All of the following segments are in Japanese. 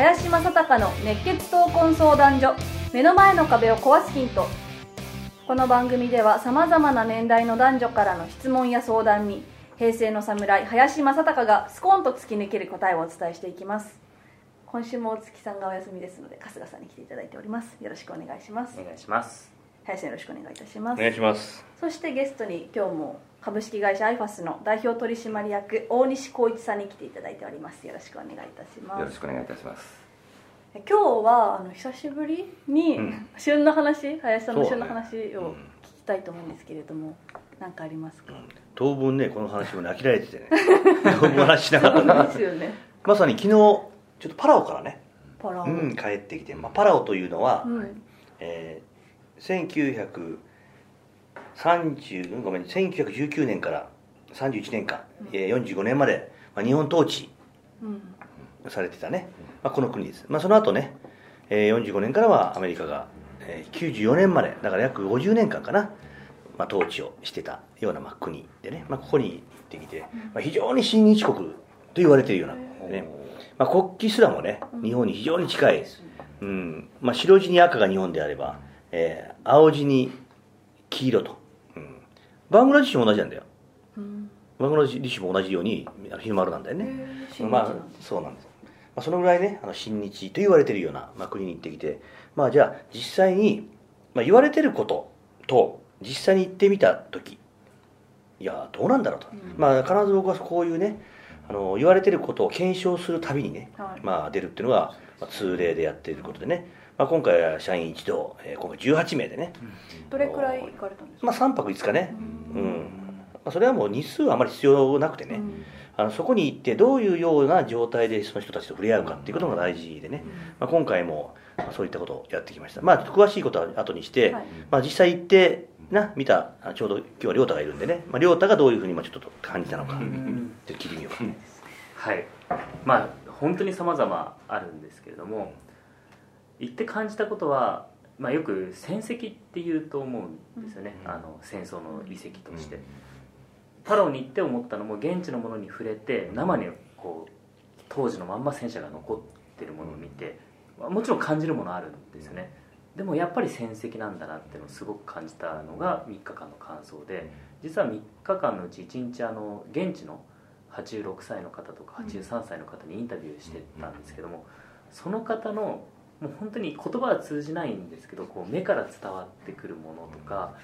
林正孝の熱血闘魂相談所。目の前の壁を壊すヒント。この番組ではさまざまな年代の男女からの質問や相談に平成の侍林正孝がスコーンと突き抜ける答えをお伝えしていきます。今週も大月さんがお休みですので春日さんに来ていただいております。よろしくお願いします。お願いします。林さんよろしくお願いいたします。お願いします。そしてゲストに今日も株式会社アイファスの代表取締役大西光一さんに来ていただいております。よろしくお願いいたします。よろしくお願いいたします。今日はあの久しぶりに、うん。旬の話林さんの旬の話を聞きたいと思うんですけれども何かありますか、当分ねこの話もね飽きられててね。当分話しなかっですよね。まさに昨日ちょっとパラオからね、パラオ、うん、帰ってきて、まあ、パラオというのは、うん。えー、1930ごめん1919年から31年間、えー45年まで、まあ、日本統治うん。されてたね、まあ、この国です、まあ、その後ね、えー45年からはアメリカが、えー94年までだから約50年間かな、まあ、統治をしてたようなまあ国でね、まあ、ここに行ってきて、まあ、非常に親日国と言われているようなね、まあ、国旗すらもね日本に非常に近い、うん。まあ、白地に赤が日本であれば、えー青地に黄色と、うん、バングラデシュも同じなんだよ。うん。バングラデシュも同じように日の丸なんだよね、まあそうなんです、まあ、そのぐらいねあの親日と言われてるような、まあ、国に行ってきて。まあじゃあ実際に、まあ、言われてることと実際に行ってみた時いやどうなんだろうと、まあ必ず僕はこういうねあの言われてることを検証するたびにね、はい。まあ出るっていうのが、まあ、通例でやっていることでね、まあ、今回は社員一同、えー今回18名でね、どれくらい行かれたんですか、まあ3泊5日ね。うん、まあ、それはもう日数はあまり必要なくてね、うん。あのそこに行ってどういうような状態でその人たちと触れ合うかっていうことが大事でね、まあ、今回もまあそういったことをやってきました。まあ詳しいことは後にして、はい。まあ、実際行ってな見たあちょうど今日は亮太がいるんでね、まあ、亮太がどういうふうにまあちょっと感じたのか、ちょっと聞いてみようか、はい。まあ本当に様々あるんですけれども行って感じたことは、まあ、よく戦跡っていうと思うんですよね、あの戦争の遺跡として、パラオに行って思ったのも現地のものに触れて生にこう当時のまんま戦車が残ってるものを見てまあもちろん感じるものあるんですよね。でもやっぱり戦跡なんだなっていうのをすごく感じたのが3日間の感想で実は3日間のうち1日あの現地の86歳の方とか83歳の方にインタビューしてたんですけどもその方のもう本当に言葉は通じないんですけどこう目から伝わってくるものとか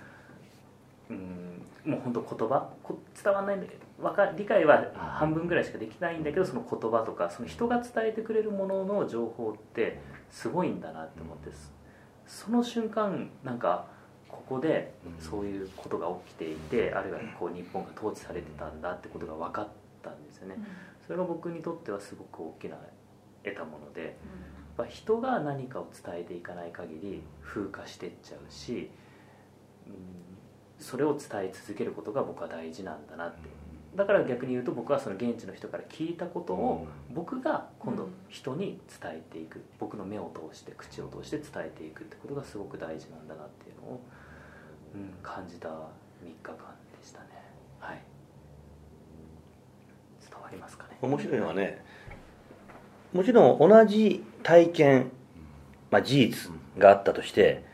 うんもう本当言葉こ伝わらないんだけどわか理解は半分ぐらいしかできないんだけどその言葉とかその人が伝えてくれるものの情報ってすごいんだなって思ってその瞬間なんかここでそういうことが起きていてあるいはこう日本が統治されてたんだってことが分かったんですよね。それが僕にとってはすごく大きな得たものでやっぱ人が何かを伝えていかない限り風化してっちゃうし、うん、それを伝え続けることが僕は大事なんだなって。だから逆に言うと僕はその現地の人から聞いたことを僕が今度人に伝えていく。僕の目を通して口を通して伝えていくってことがすごく大事なんだなっていうのを、うん、感じた3日間でしたね。はい。伝わりますかね。面白いのはねもちろん同じ体験、まあ、事実があったとして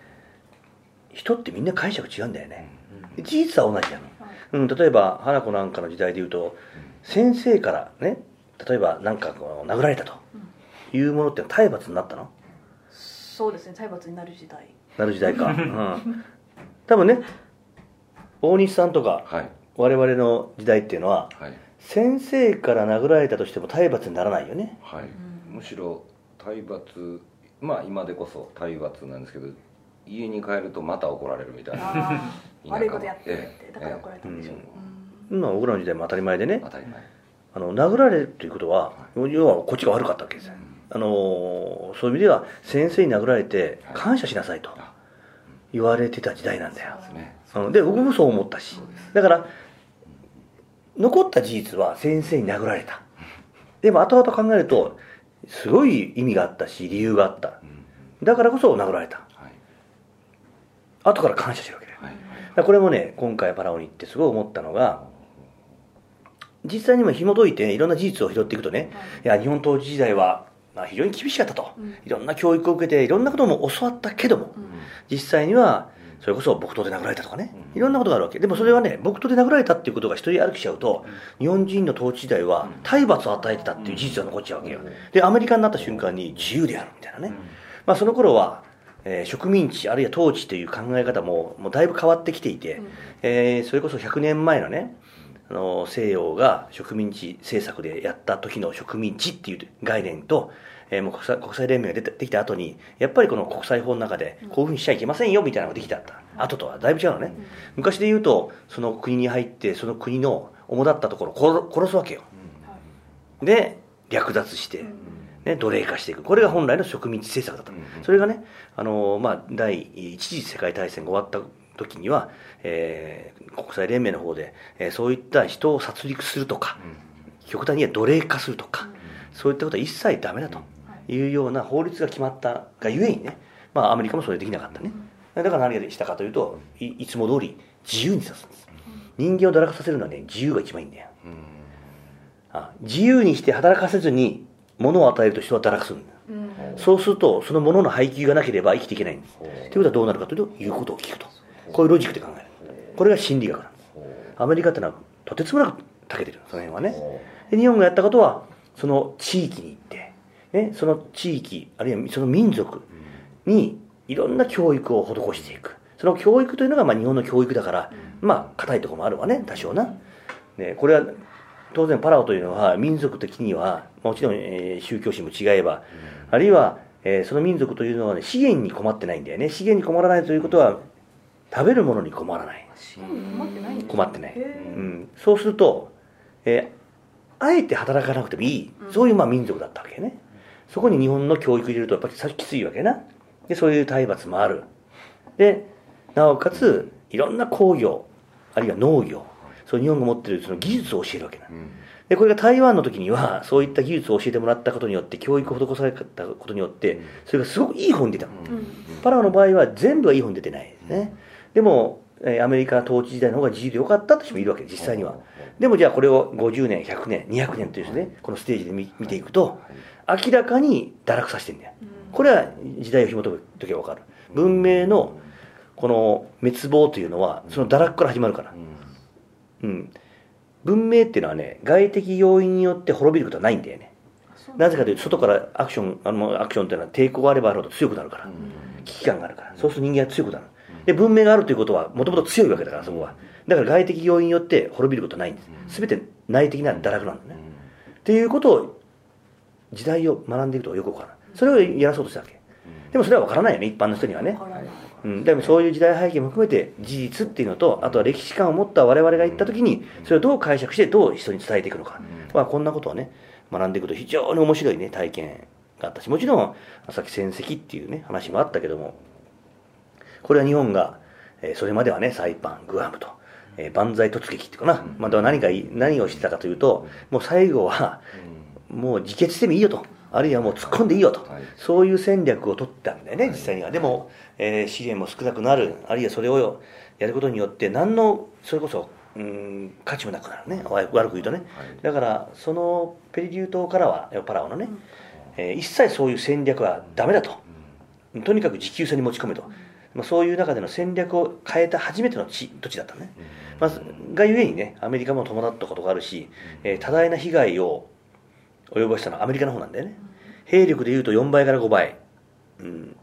人ってみんな解釈違うんだよね。事実は同じなの、うん、例えば花子なんかの時代でいうと先生からね例えばなんかこう殴られたというものって体罰になったの？そうですね。体罰になる時代。なる時代か、うん、多分ね大西さんとかはい。我々の時代っていうのははい。先生から殴られたとしても体罰にならないよね。はい、むしろ体罰まあ今でこそ体罰なんですけど家に帰るとまた怒られるみたいな。悪いことやってるっええてだから怒られたんでしょう、えうん。今僕らの時代も当たり前でね。当たり前。あの殴られるということは要はこっちが悪かったわけですよ。あのそういう意味では先生に殴られて感謝しなさいと言われてた時代なんだよ、ね。うんで僕もそう思ったし。だから残った事実は先生に殴られた。でも後々考えるとすごい意味があったし理由があった。だからこそ殴られた。はい。後から感謝してるわけだよ、はいこれもね今回パラオに行ってすごい思ったのが実際にも紐解いていろんな事実を拾っていくとね、い。や日本統治時代はまあ非常に厳しかったと、いろんな教育を受けていろんなことも教わったけども、実際にはそれこそ木刀で殴られたとかね、いろんなことがあるわけ。でもそれはね木刀で殴られたっていうことが一人歩きしちゃうと、日本人の統治時代は体罰を与えてたっていう事実が残っちゃうわけよ。でアメリカになった瞬間に自由であるみたいなね、まあ、その頃は、えー植民地あるいは統治という考え方ももうだいぶ変わってきていて、えーそれこそ100年前のねあの西洋が植民地政策でやった時の植民地っていう概念と、えーもう国際国際連盟が出てできた後にやっぱりこの国際法の中でこういうふうにしちゃいけませんよみたいなのができたった。後とはだいぶ違うのね、昔で言うとその国に入ってその国の主だったところを殺殺すわけよ、で略奪して、ね、奴隷化していく。これが本来の植民地政策だった、それがねあの、まあ、第一次世界大戦が終わった時には、えー国際連盟の方で、えーそういった人を殺戮するとか、極端には奴隷化するとか、そういったことは一切ダメだというような法律が決まったがゆえにね、まあ、アメリカもそれできなかったね、だから何がしたかというといいつも通り自由にさすんです。人間を堕落させるのはね自由が一番いいんだよ、あ自由にして働かせずに物を与えると人は堕落するんだ。そうするとその物の配給がなければ生きていけないんです。ということはどうなるかというと言うことを聞くと。こういうロジックで考える。これが心理学なんです。アメリカってのはとてつもなく長けてる。その辺はね。で日本がやったことはその地域に行って、ね、その地域あるいはその民族にいろんな教育を施していく。その教育というのがまあ日本の教育だからまあ硬いところもあるわね多少な。でこれは当然パラオというのは民族的にはもちろん、えー宗教心も違えば、あるいは、えーその民族というのは、ね、資源に困ってないんだよね。資源に困らないということは食べるものに困らない。困ってない困ってない、へうん、そうすると、えーあえて働かなくてもいい。そういうまあ民族だったわけねそこに日本の教育入れるとやっぱりさきついわけな。でそういう体罰もある。でなおかついろんな工業あるいは農業そう日本が持ってるその技術を教えるわけな、でこれが台湾の時にはそういった技術を教えてもらったことによって教育を施されたことによってそれがすごくいい本に出たの、パラオの場合は全部はいい本に出てない。ですね。でも、えーアメリカ統治時代の方が自由でよかったって人もいるわけ実際には。でもじゃあこれを50年100年200年というですねこのステージで見見ていくと明らかに堕落させてんだよこれは時代を紐解く時は分かる。文明のこの滅亡というのはその堕落から始まるから。うん、文明っていうのはね外的要因によって滅びることはないんだよね。なぜかというと外からアクションあのアクションっていうのは抵抗があればあるほど強くなるから、危機感があるから。そうすると人間は強くなる。で文明があるということはもともと強いわけだからそこは。だから外的要因によって滅びることはないんです。全て内的な堕落なんだね。っていうことを時代を学んでいくとよくわからない。それをやらそうとしたわけ。でもそれはわからないよね一般の人にはね。うん、でもそういう時代背景も含めて事実っていうのとあとは歴史観を持った我々が言った時にそれをどう解釈してどう人に伝えていくのか、まあ、こんなことをね学んでいくと非常に面白いね体験があったしもちろんさっき戦績っていうね話もあったけどもこれは日本が、えーそれまではねサイパングアムと、えー万歳突撃っていうかな、まあ、何かい何をしてたかというともう最後はもう自決してもいいよと。あるいはもう突っ込んでいいよと、はい。そういう戦略を取ったんだよね実際には。でも、えー資源も少なくなる。あるいはそれをやることによって何のそれこそうん価値もなくなるね。悪悪く言うとね、だからそのペリリュー島からはパラオのね、えー一切そういう戦略はダメだと、とにかく持久戦に持ち込めと、まあ、そういう中での戦略を変えた初めての地土地だったね、まあ、がゆえにねアメリカも伴ったことがあるし、えー多大な被害を及ぼしたのはアメリカの方なんだよね。兵力でいうと4倍から5倍、うん、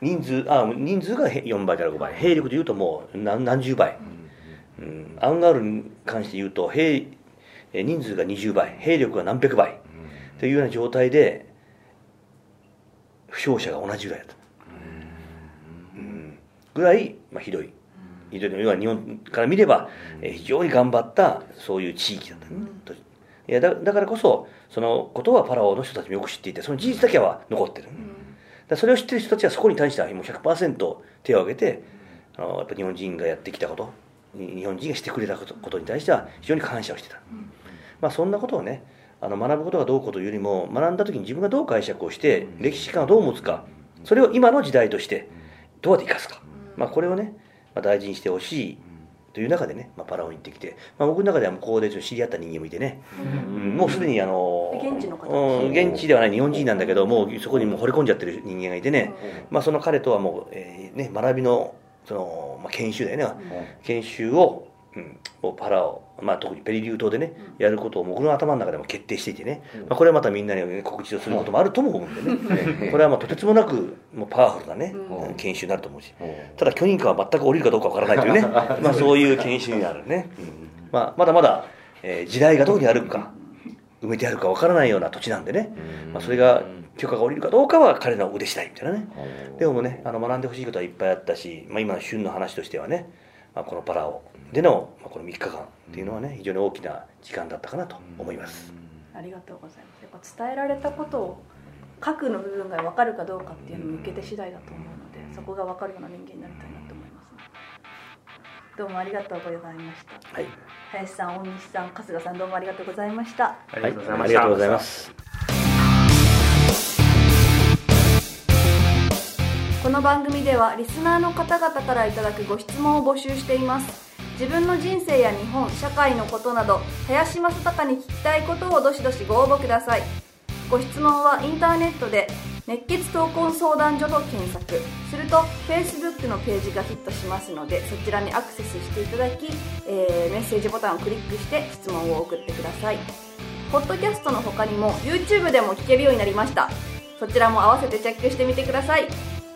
人数あ人数がへ4倍から5倍。兵力でいうともう何何十倍、うん、アンガールに関して言うと兵えー人数が20倍。兵力が何百倍。というような状態で負傷者が同じぐらいだった、うんぐらい、まあ、ひどい。ひどい要は日本から見れば、えー非常に頑張ったそういう地域だったね、といやだだからこそそのことはパラオの人たちもよく知っていてその事実だけは残ってる、だからそれを知ってる人たちはそこに対してはもう100%手を挙げてあのやっぱ日本人がやってきたことに日本人がしてくれたことことに対しては非常に感謝をしてた、まあ、そんなことをねあの学ぶことがどうこうというよりも学んだ時に自分がどう解釈をして歴史観をどう持つかそれを今の時代としてどうやって生かすか、まあ、これをね、まあ、大事にしてほしいという中でね、まあ、パラオに行ってきて、まあ、僕の中では向こうで知り合った人間もいてね、うんもうすでにあの現地の方。うん、現地ではない日本人なんだけどもうそこにもう惚れ込んじゃってる人間がいてね、まあ、その彼とはもう、えーね、学びのその、まあ、研修だよね、研修を、うん、もうパラオ、まあ、特にペリリュー島でね、やることを僕の頭の中でも決定していてね、まあ、これはまたみんなに、ね、告知をすることもあるとも思うんでね、これはまあとてつもなくもうパワフルなね、うん。研修になると思うし、ただ許認可は全く降りるかどうかわからないというね。まあそういう研修になるね、うん。まあ、まだまだ、えー時代がどこにあるか埋めてあるかわからないような土地なんでね、まあ、それが許可が下りるかどうかは彼らの腕次第みたいなね、でもねあの学んでほしいことはいっぱいあったし、まあ、今の旬の話としてはね、まあ、このパラオでの、まあ、この3日間っていうのはね非常に大きな時間だったかなと思います、ありがとうございます。やっぱ伝えられたことを核の部分が分かるかどうかっていうのを向けて次第だと思うのでそこが分かるような人間になりたいなと思いますね。どうもありがとうございました。はい、林さん大西さん春日さんどうもありがとうございました。ありがとうございました、ありがとうございますこの番組ではリスナーの方々からいただくご質問を募集しています。自分の人生や日本社会のことなど林正孝に聞きたいことをどしどしご応募ください。ご質問はインターネットで熱血闘魂相談所と検索。すると Facebook のページがヒットしますのでそちらにアクセスしていただき、えーメッセージボタンをクリックして質問を送ってください。ポッドキャストの他にも YouTube でも聞けるようになりました。そちらも合わせてチェックしてみてください。